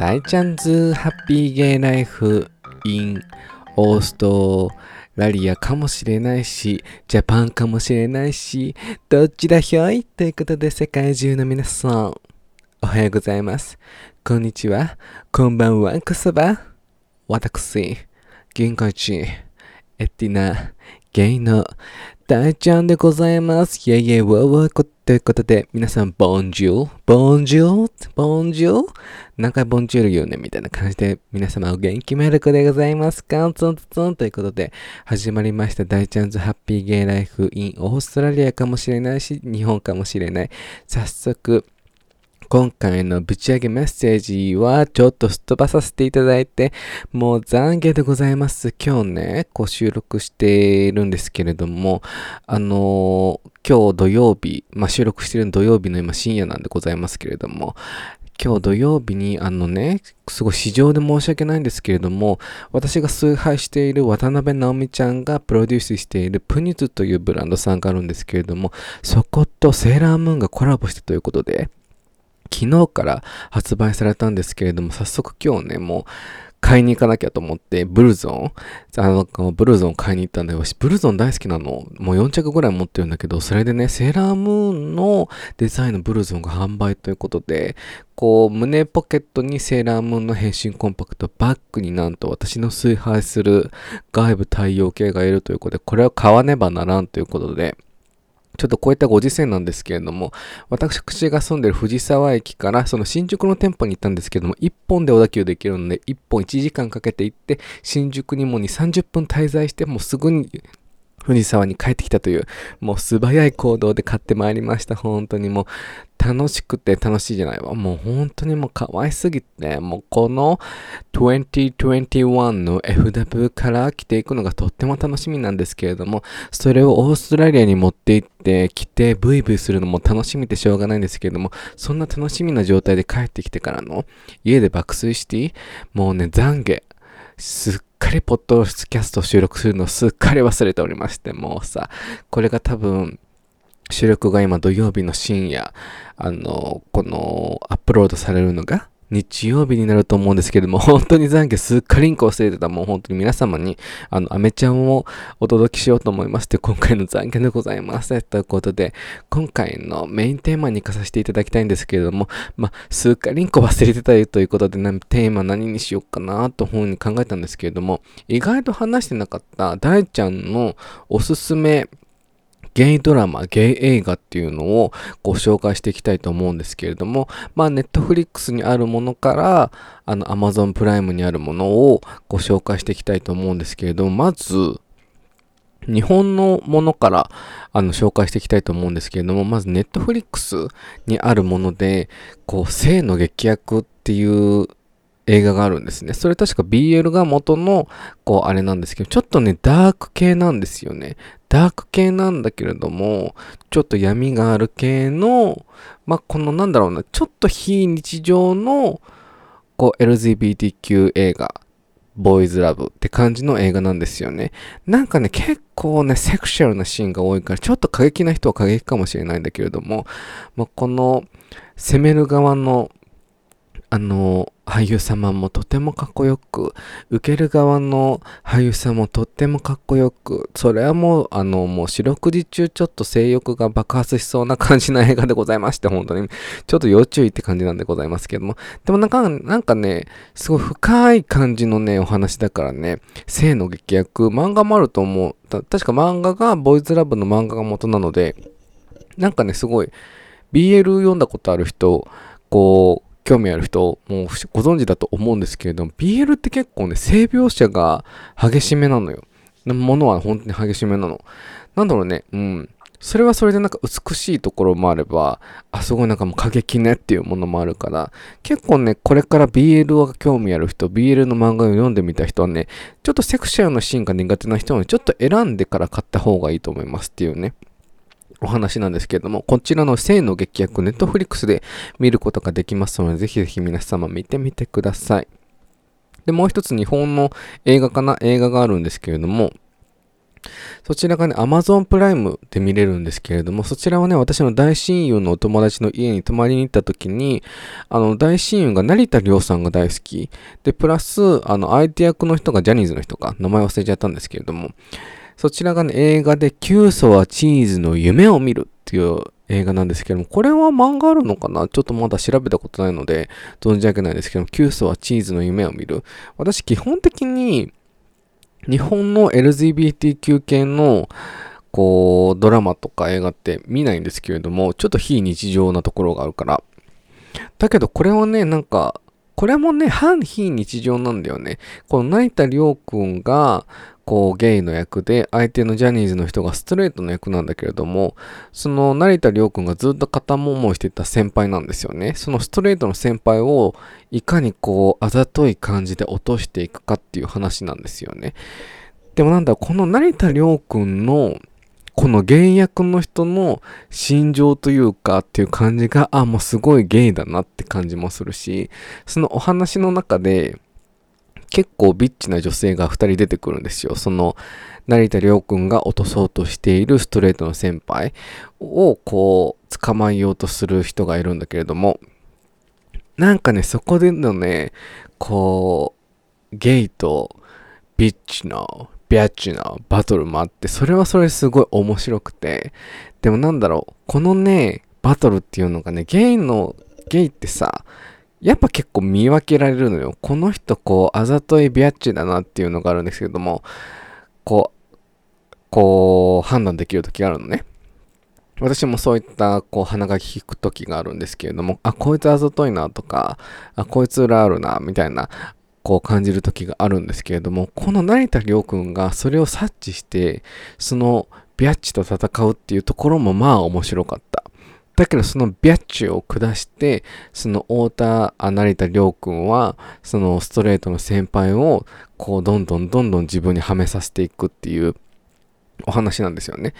大ちゃんズハッピーゲイライフ in オーストラリアかもしれないし、ジャパンかもしれないし、どっちだひょいということで世界中の皆さん、おはようございます。こんにちは。こんばんは。こそば。私、銀河一、エッティナ、ゲイの大ちゃんでございます。イェイイェイウォーウォーということで、皆さん、ボンジュー、ボンジュー、ボンジュール？何回ボンジュール言うねみたいな感じで、皆様お元気メルクでございますか？ツンツンということで、始まりました大ちゃんズハッピーゲイライフインオーストラリアかもしれないし、日本かもしれない。早速、今回のぶち上げメッセージはちょっとすっ飛ばさせていただいて、もう懺悔でございます。今日ね、こう収録しているんですけれども、あのー今日土曜日、まあ、収録している土曜日の今深夜なんでございますけれども、今日土曜日にあのね、すごい市場で申し訳ないんですけれども、私が崇拝している渡辺直美ちゃんがプロデュースしているプニュズというブランドさんがあるんですけれども、そことセーラームーンがコラボしたということで、昨日から発売されたんですけれども、早速今日ね、もう買いに行かなきゃと思って、ブルゾン、あの、ブルゾン買いに行ったんだよ。ブルゾン大好きなの。もう4着ぐらい持ってるんだけど、それでね、セーラームーンのデザインのブルゾンが販売ということで、こう、胸ポケットにセーラームーンの変身コンパクト、バッグになんと私の崇拝する外部太陽系がいるということで、これを買わねばならんということで、ちょっとこういったご時世なんですけれども、私が住んでる藤沢駅からその新宿の店舗に行ったんですけども、1本で小田急できるので、1本1時間かけて行って、新宿にも2、30分滞在して、もうすぐに藤沢に帰ってきたという、もう素早い行動で買ってまいりました。本当にもう楽しくて楽しいじゃないわ。もう本当にもう可愛すぎて、もうこの2021の FW から着ていくのがとっても楽しみなんですけれども、それをオーストラリアに持って行って着てブイブイするのも楽しみでしょうがないんですけれども、そんな楽しみな状態で帰ってきてからの家で爆睡して、もうね、懺悔。すっかりポッドキャスト収録するのすっかり忘れておりまして、もうさ、これが多分、収録が今土曜日の深夜、あの、このアップロードされるのが日曜日になると思うんですけれども、本当に懺悔すっかりんこ忘れてた。もう本当に皆様に、あの、アメちゃんをお届けしようと思いまして、今回の懺悔でございます。ということで、今回のメインテーマに行かさせていただきたいんですけれども、まあ、すっかりんこ忘れてたよということで、なテーマ何にしようかなというふうに考えたんですけれども、意外と話してなかった大ちゃんのおすすめゲイドラマ、ゲイ映画っていうのをご紹介していきたいと思うんですけれども、まあ、ネットフリックスにあるものから、あの、アマゾンプライムにあるものをご紹介していきたいと思うんですけれども、まず、日本のものからあの紹介していきたいと思うんですけれども、まずネットフリックスにあるもので、こう、性の劇薬っていう映画があるんですね。それ確か BL が元の、こう、あれなんですけど、ちょっとね、ダーク系なんですよね。ダーク系なんだけれども、ちょっと闇がある系の、まあ、このなんだろうな、ちょっと非日常の、こう、LGBTQ 映画、ボーイズラブって感じの映画なんですよね。なんかね、結構ね、セクシャルなシーンが多いから、ちょっと過激な人は過激かもしれないんだけれども、まあ、この、攻める側の、あの、俳優様もとてもかっこよく、受ける側の俳優さんもとってもかっこよく、それはもう、あの、もう四六時中ちょっと性欲が爆発しそうな感じの映画でございまして、本当に。ちょっと要注意って感じなんでございますけども。でもなんか、なんかね、すごい深い感じのね、お話だからね、性の劇薬、漫画もあると思う。た確か漫画が、ボーイズラブの漫画が元なので、なんかね、すごい、BL 読んだことある人、こう、興味ある人もご存知だと思うんですけれども、BL って結構ね、性描写が激しめなのよ。ものは本当に激しめなの。なんだろうね、うん。それはそれでなんか美しいところもあれば、あ、すごいなんかもう過激ねっていうものもあるから、結構ね、これから BL が興味ある人、BL の漫画を読んでみた人はね、ちょっとセクシャルなシーンが苦手な人はね、ちょっと選んでから買った方がいいと思いますっていうね。お話なんですけれども、こちらの性の劇薬、ネットフリックスで見ることができますので、ぜひぜひ皆様見てみてください。で、もう一つ日本の映画かな映画があるんですけれども、そちらがね、Amazon プライムで見れるんですけれども、そちらはね、私の大親友のお友達の家に泊まりに行った時に、あの、大親友が成田凌さんが大好き。で、プラス、あの、相手役の人がジャニーズの人か、名前忘れちゃったんですけれども、そちらがね、映画で、キューソはチーズの夢を見るっていう映画なんですけども、これは漫画あるのかな？ちょっとまだ調べたことないので、存じ上げないですけども、キューソはチーズの夢を見る。私、基本的に、日本の LGBTQ 系のこうドラマとか映画って見ないんですけれどもちょっと非日常なところがあるからだけどこれはねなんかこれもね反非日常なんだよね。この成田凌君がこうゲイの役で相手のジャニーズの人がストレートの役なんだけれどもその成田凌君がずっと片思いしてた先輩なんですよね。そのストレートの先輩をいかにこうあざとい感じで落としていくかっていう話なんですよね。でもなんだこの成田凌君のこのゲイ役の人の心情というかっていう感じがあもうすごいゲイだなって感じもするしそのお話の中で結構ビッチな女性が2人出てくるんですよ。その成田凌君が落とそうとしているストレートの先輩をこう捕まえようとする人がいるんだけれどもなんかねそこでのねこうゲイとビッチのビャッチのバトルもあってそれはそれすごい面白くてでもなんだろうこのねバトルっていうのがねゲイのゲイってさやっぱ結構見分けられるのよ。この人、こう、あざといビアッチだなっていうのがあるんですけども、こう、こう、判断できる時があるのね。私もそういった、こう、鼻が利く時があるんですけれども、あ、こいつあざといなとか、あ、こいつ裏あるな、みたいな、こう感じる時があるんですけれども、この成田凌君がそれを察知して、そのビャッチと戦うっていうところもまあ面白かった。だけどそのビャッチを下して、その太田、成田凌君は、そのストレートの先輩を、こう、どんどんどんどん自分にはめさせていくっていうお話なんですよね。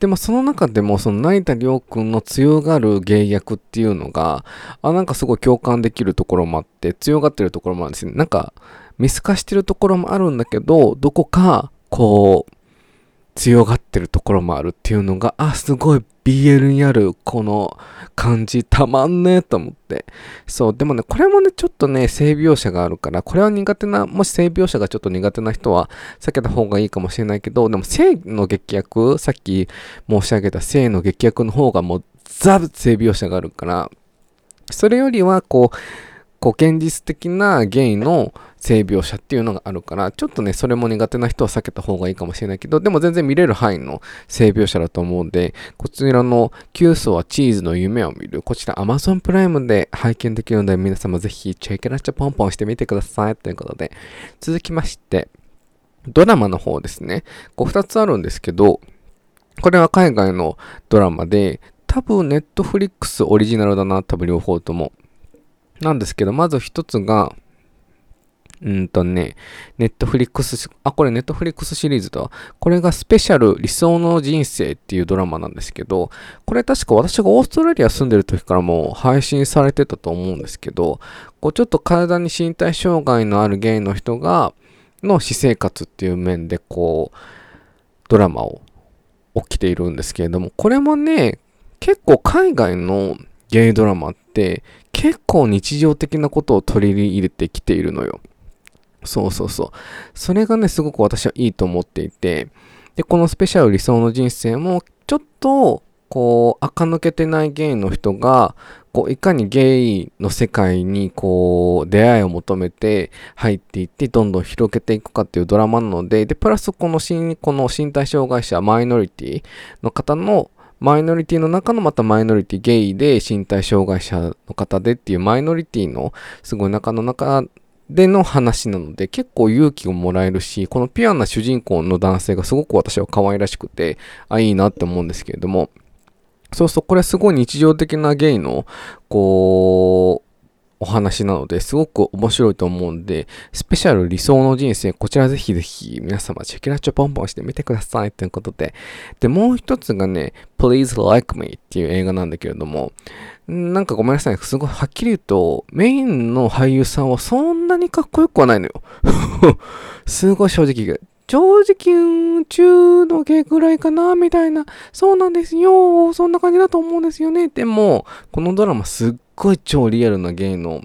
でもその中でも、その成田凌君の強がる芸役っていうのが、あ、なんかすごい共感できるところもあって、強がってるところもあるんですね。なんか、見透かしてるところもあるんだけど、どこか、こう、強がってるところもあるっていうのが、あ、すごい BL にあるこの感じたまんねえと思って。そう、でもね、これもね、ちょっとね、性描写があるから、これは苦手な、もし性描写がちょっと苦手な人は避けた方がいいかもしれないけど、でも性の劇薬、さっき申し上げた性の劇薬の方がもうザ・性描写があるから、それよりはこう、こう現実的なゲイの性描写っていうのがあるから、ちょっとね、それも苦手な人は避けた方がいいかもしれないけど、でも全然見れる範囲の性描写だと思うんで、こちらのキューソはチーズの夢を見る、こちら Amazon プライムで拝見できるので、皆様ぜひチェックラッチャポンポンしてみてください。ということで、続きまして、ドラマの方ですね。こう2つあるんですけど、これは海外のドラマで、多分ネットフリックスオリジナルだな、多分両方とも。なんですけど、まず一つが、うんとね、ネットフリックス、あ、これネットフリックスシリーズだ。これがスペシャル理想の人生っていうドラマなんですけど、これ確か私がオーストラリア住んでる時からもう配信されてたと思うんですけど、こうちょっと体に身体障害のあるゲイの人が、の私生活っていう面でこう、ドラマを起きているんですけれども、これもね、結構海外のゲイドラマって結構日常的なことを取り入れてきているのよ。そうそうそう。それがね、すごく私はいいと思っていて、で、このスペシャル理想の人生も、ちょっと、こう、垢抜けてないゲイの人が、こう、いかにゲイの世界に、こう、出会いを求めて入っていって、どんどん広げていくかっていうドラマなので、で、プラスこの新、この身体障害者、マイノリティの方のマイノリティの中のまたマイノリティゲイで身体障害者の方でっていうマイノリティのすごい中の中での話なので結構勇気をもらえるしこのピュアな主人公の男性がすごく私は可愛らしくてあいいなって思うんですけれども。そうそうこれすごい日常的なゲイのこうお話なのですごく面白いと思うんで、スペシャル理想の人生、こちらぜひぜひ皆様チェキラッチョポンポンしてみてくださいということで。で、もう一つがね、Please Like Me っていう映画なんだけれども、なんかごめんなさい、すごいはっきり言うと、メインの俳優さんはそんなにかっこよくはないのよ。すごい正直正直、中の下ぐらいかな、みたいな。そうなんですよ。そんな感じだと思うんですよね。でも、このドラマすっごい超リアルなゲイの、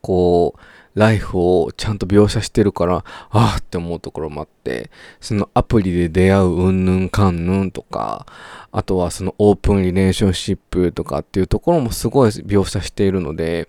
こう、ライフをちゃんと描写してるから、ああって思うところもあって、そのアプリで出会ううんぬんかんぬんとか、あとはそのオープンリレーションシップとかっていうところもすごい描写しているので、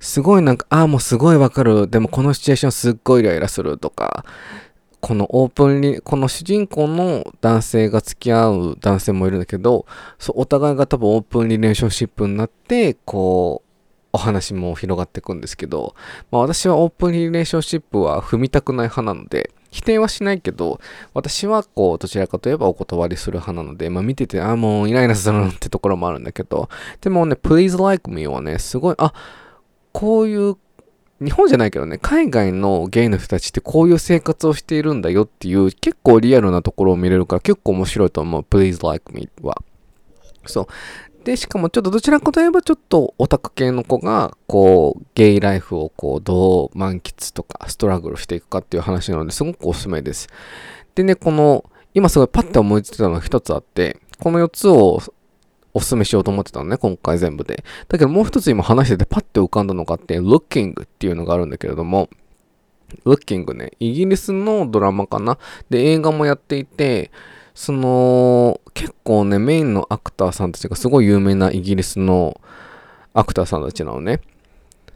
すごいなんか、ああ、もうすごいわかる。でもこのシチュエーションすっごいイライラするとか、このオープンリ、この主人公の男性が付き合う男性もいるんだけど、そうお互いが多分オープンリレーションシップになって、こう、お話も広がっていくんですけど、まあ、私はオープンリレーションシップは踏みたくない派なので、否定はしないけど、私はこう、どちらかといえばお断りする派なので、まあ見てて、ああ、もうイライラするってところもあるんだけど、でもね、Please Like Me はね、すごい、あ、こういう、日本じゃないけどね、海外のゲイの人たちってこういう生活をしているんだよっていう、結構リアルなところを見れるから結構面白いと思う。Please Like Me は。そう。で、しかもちょっとどちらかといえばちょっとオタク系の子が、こう、ゲイライフをこう、どう満喫とか、ストラグルしていくかっていう話なので、すごくおすすめです。でね、この、今すごいパッて思いついたのが一つあって、この4つをおすすめしようと思ってたのね、今回全部で。だけどもう一つ今話しててパッて浮かんだのがあって、Looking っていうのがあるんだけれども、Looking ね、イギリスのドラマかな？で、映画もやっていて、その、結構ね、メインのアクターさんたちがすごい有名なイギリスのアクターさんたちなのね。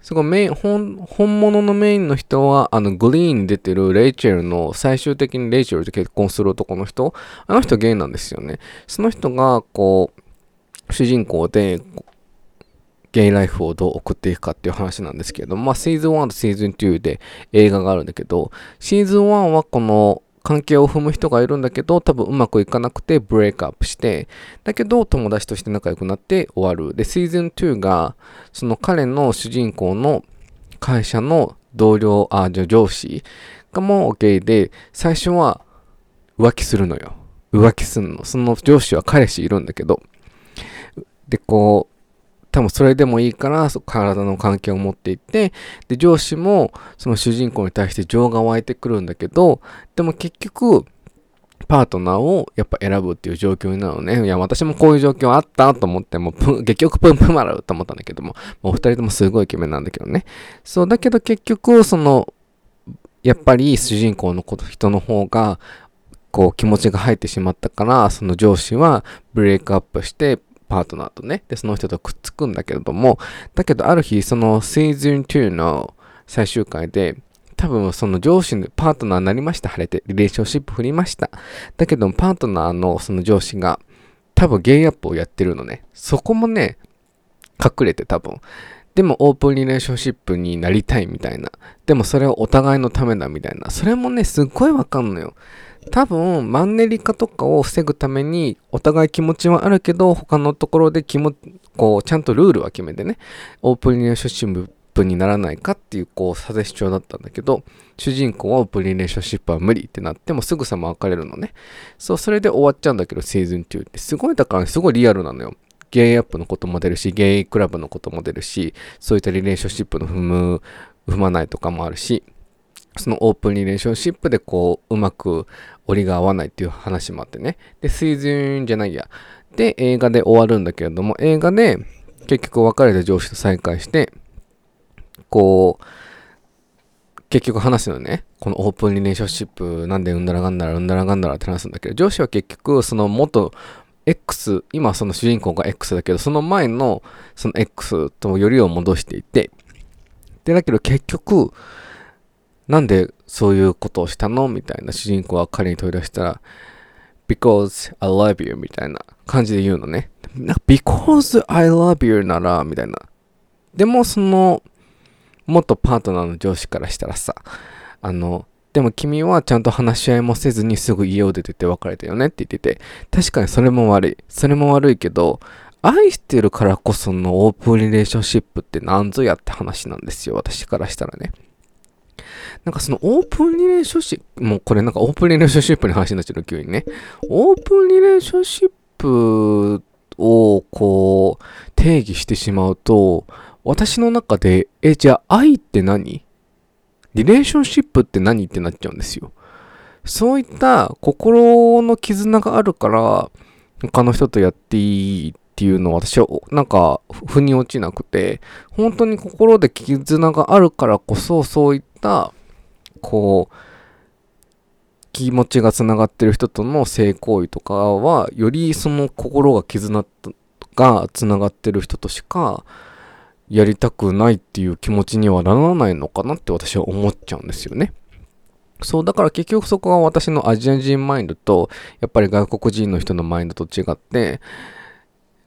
すごいメイン、本、物のメインの人は、あの、グリーンに出てるレイチェルの、最終的にレイチェルと結婚する男の人、あの人ゲイなんですよね。その人が、こう、主人公で、ゲイライフをどう送っていくかっていう話なんですけれども、まあ、シーズン1とシーズン2で映画があるんだけど、シーズン1はこの、関係を踏む人がいるんだけど、多分うまくいかなくてブレイクアップして、だけど友達として仲良くなって終わる。で、シーズン2が、その彼の主人公の会社の同僚、あ、じゃ上司がもうゲイで、最初は浮気するのよ。浮気すんの。その上司は彼氏いるんだけど、で、こう、多分それでもいいから体の関係を持っていってで上司もその主人公に対して情が湧いてくるんだけどでも結局パートナーをやっぱ選ぶっていう状況になるのね。いや、私もこういう状況あったと思って、もう、結局プンプンマラと思ったんだけども、もう二人ともすごいイケメンなんだけどね。そう、だけど結局、その、やっぱり主人公のこと人の方が、こう気持ちが入ってしまったから、その上司はブレイクアップして、パートナーとね、で、その人とくっつくんだけれども、だけどある日、そのシーズン2の最終回で、多分その上司のパートナーになりました、晴れて、リレーションシップ振りました。だけど、パートナーのその上司が、多分ゲイアップをやってるのね。そこもね、隠れて多分。でもオープンリレーションシップになりたいみたいな。でもそれはお互いのためだみたいな。それもね、すっごいわかんのよ。多分、マンネリ化とかを防ぐために、お互い気持ちはあるけど、他のところで気も、こう、ちゃんとルールは決めてね、オープンリレーションシップにならないかっていう、こう、さぜ主張だったんだけど、主人公はオープンリレーションシップは無理ってなってもすぐさま別れるのね。そう、それで終わっちゃうんだけど、シーズン2って。すごい、だから、すごいリアルなのよ。ゲイアップのことも出るし、ゲイクラブのことも出るし、そういったリレーションシップの踏む、踏まないとかもあるし、そのオープンリレーションシップでこう、うまく折りが合わないっていう話もあってね。で、シーズンじゃないや。で、映画で終わるんだけれども、映画で結局別れた上司と再会して、こう、結局話すのね。このオープンリレーションシップなんでうんだらがんだらうんだらがんだらって話すんだけど、上司は結局その元 X、今その主人公が X だけど、その前のその X とよりを戻していて、で、だけど結局、なんでそういうことをしたの？みたいな主人公は彼に問い出したら、because I love you みたいな感じで言うのね。because I love you なら、みたいな。でもその、元パートナーの上司からしたらさ、あの、でも君はちゃんと話し合いもせずにすぐ家を出てて別れたよねって言ってて、確かにそれも悪い。それも悪いけど、愛してるからこそのオープンリレーションシップって何ぞやって話なんですよ。私からしたらね。なんかそのオープンリレーションシップ、もうこれなんかオープンリレーションシップの話になっちゃうの急にね。オープンリレーションシップをこう定義してしまうと、私の中で、え、じゃあ愛って何？リレーションシップって何ってなっちゃうんですよ。そういった心の絆があるから他の人とやっていいっていうのは私はなんか腑に落ちなくて本当に心で絆があるからこそそういったこう気持ちがつながってる人との性行為とかはよりその心が絆がつながってる人としかやりたくないっていう気持ちにはならないのかなって私は思っちゃうんですよね。そう、だから結局そこは私のアジア人マインドと、やっぱり外国人の人のマインドと違って、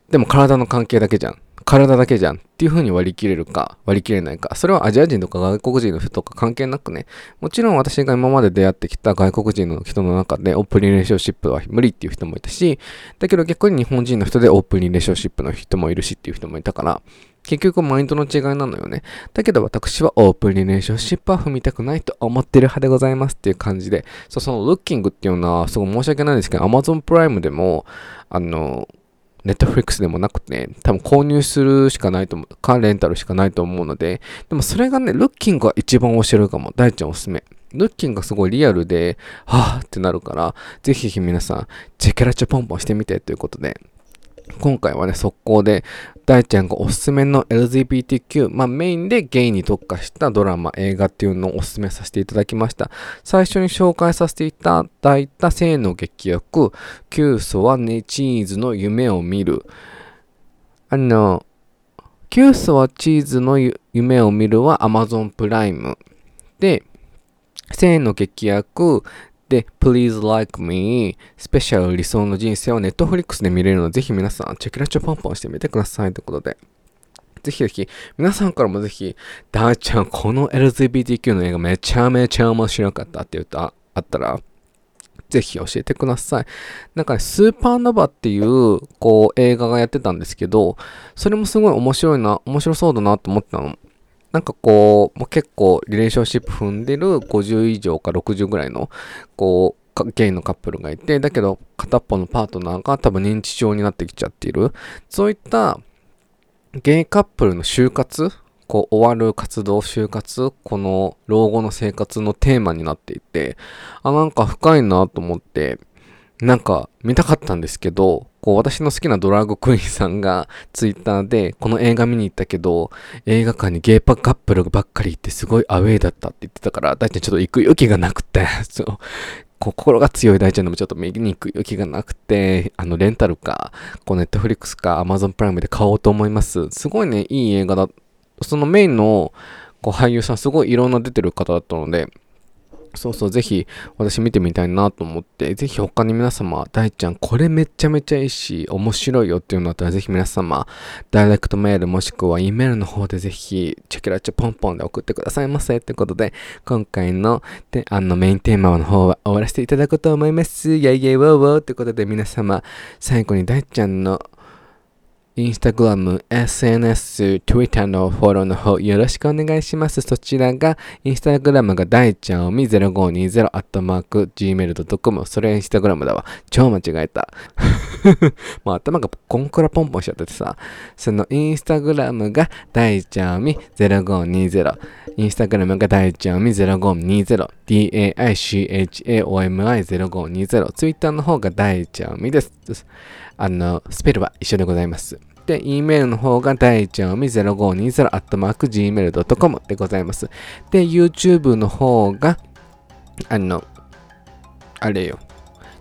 でも体の関係だけじゃん。体だけじゃんっていう風に割り切れるか割り切れないか。それはアジア人とか外国人の人とか関係なくね。もちろん私が今まで出会ってきた外国人の人の中でオープンリレーションシップは無理っていう人もいたし、だけど逆に日本人の人でオープンリレーションシップの人もいるしっていう人もいたから、結局マインドの違いなのよね。だけど私はオープンリレーションシップは踏みたくないと思ってる派でございますっていう感じで、そう、そのルッキングっていうのはすごい申し訳ないんですけど、Amazon プライムでも、あの、ネットフリックスでもなくて、多分購入するしかないと思う、かレンタルしかないと思うので、でもそれがね、ルッキングが一番面白いかも。大ちゃんおすすめ。ルッキングがすごいリアルで、はぁってなるから、ぜひぜひ皆さん、チェケラチョポンポンしてみてということで、今回はね、速攻で、大ちゃんがおすすめの LGBTQ、まあメインでゲイに特化したドラマ、映画っていうのをおすすめさせていただきました。最初に紹介させていただいた性の劇薬、キューソはね、チーズの夢を見る。あの、キューソはチーズの夢を見るは Amazon プライム。で、性の劇薬、で、Please Like Me スペシャル理想の人生を Netflix で見れるので、ぜひ皆さんチェキラチョポンポンしてみてくださいということで。ぜひぜひ、皆さんからもぜひ、ダーちゃん、この LGBTQ の映画めちゃめちゃ面白かったって言うとあったら、ぜひ教えてください。なんかね、スーパーノバっていう、こう、映画がやってたんですけど、それもすごい面白いな、面白そうだなと思ったの。なんかこう、もう結構リレーションシップ踏んでる50以上か60ぐらいの、こう、ゲイのカップルがいて、だけど片っぽのパートナーが多分認知症になってきちゃっている。そういったゲイカップルの就活こう終わる活動、就活、この老後の生活のテーマになっていて、あ、なんか深いなと思って、なんか見たかったんですけど、こう私の好きなドラァグクイーンさんがツイッターでこの映画見に行ったけど、映画館にゲイパカップルばっかり行ってすごいアウェイだったって言ってたから、大体ちょっと行く勇気がなくて、そう、心が強い大ちゃんでもちょっと見に行く勇気がなくて、あの、レンタルか、こう、ネットフリックスか、アマゾンプライムで買おうと思います。すごいね、いい映画だ。そのメインの、こう、俳優さん、すごいいろんな出てる方だったので、そうそう、ぜひ私見てみたいなと思って、ぜひ他に皆様、大ちゃんこれめちゃめちゃいいし、面白いよっていうのだったらぜひ皆様、ダイレクトメールもしくは E メールの方でぜひ、チェキラチョポンポンで送ってくださいませ。ということで、今回のであのメインテーマの方は終わらせていただこうと思います。イェイイェイウォーウォーということで皆様、最後に大ちゃんのインスタグラム、SNS、Twitter のフォローの方よろしくお願いします。そちらが、インスタグラムが大ちゃんおみ0520アットマーク gmail.com。それインスタグラムだわ。超間違えた。もう頭がコンクラポンポンしちゃっててさ。そのインスタグラムが大ちゃんおみ0520。インスタグラムが大ちゃんおみ0520。daichaomi0520。ツイッターの方が大ちゃんおみです。あの、スペルは一緒でございます。で、E メールの方が大ちゃんみ 0520-gmail.com でございます。で、YouTube の方が、あの、あれよ。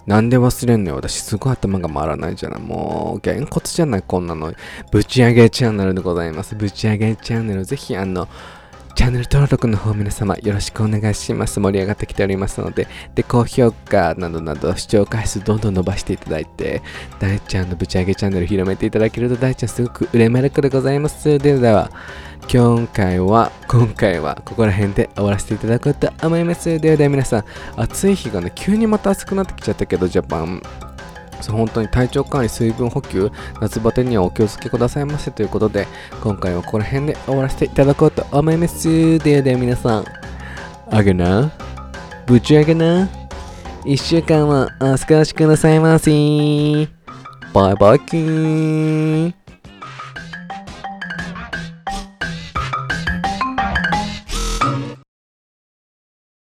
なんで忘れんのよ。私すごい頭が回らないじゃない。もう、げんこつじゃない、こんなの。ぶち上げチャンネルでございます。ぶち上げチャンネル、ぜひ、あの、チャンネル登録の方皆様よろしくお願いします。盛り上がってきておりますので、で、高評価などなど視聴回数どんどん伸ばしていただいて、大ちゃんのぶち上げチャンネル広めていただけると大ちゃんすごく嬉しくでございます。では、今回は、今回はここら辺で終わらせていただこうと思います。ではでは皆さん、暑い日がね、急にまた暑くなってきちゃったけど、ジャパン。そ本当に体調管理、水分補給、夏バテにはお気をつけくださいませということで、今回はここら辺で終わらせていただこうと思います。ではでは皆さん、あげな、ぶち上げな、一週間はお過ごしくださいませ。バイバイキーン。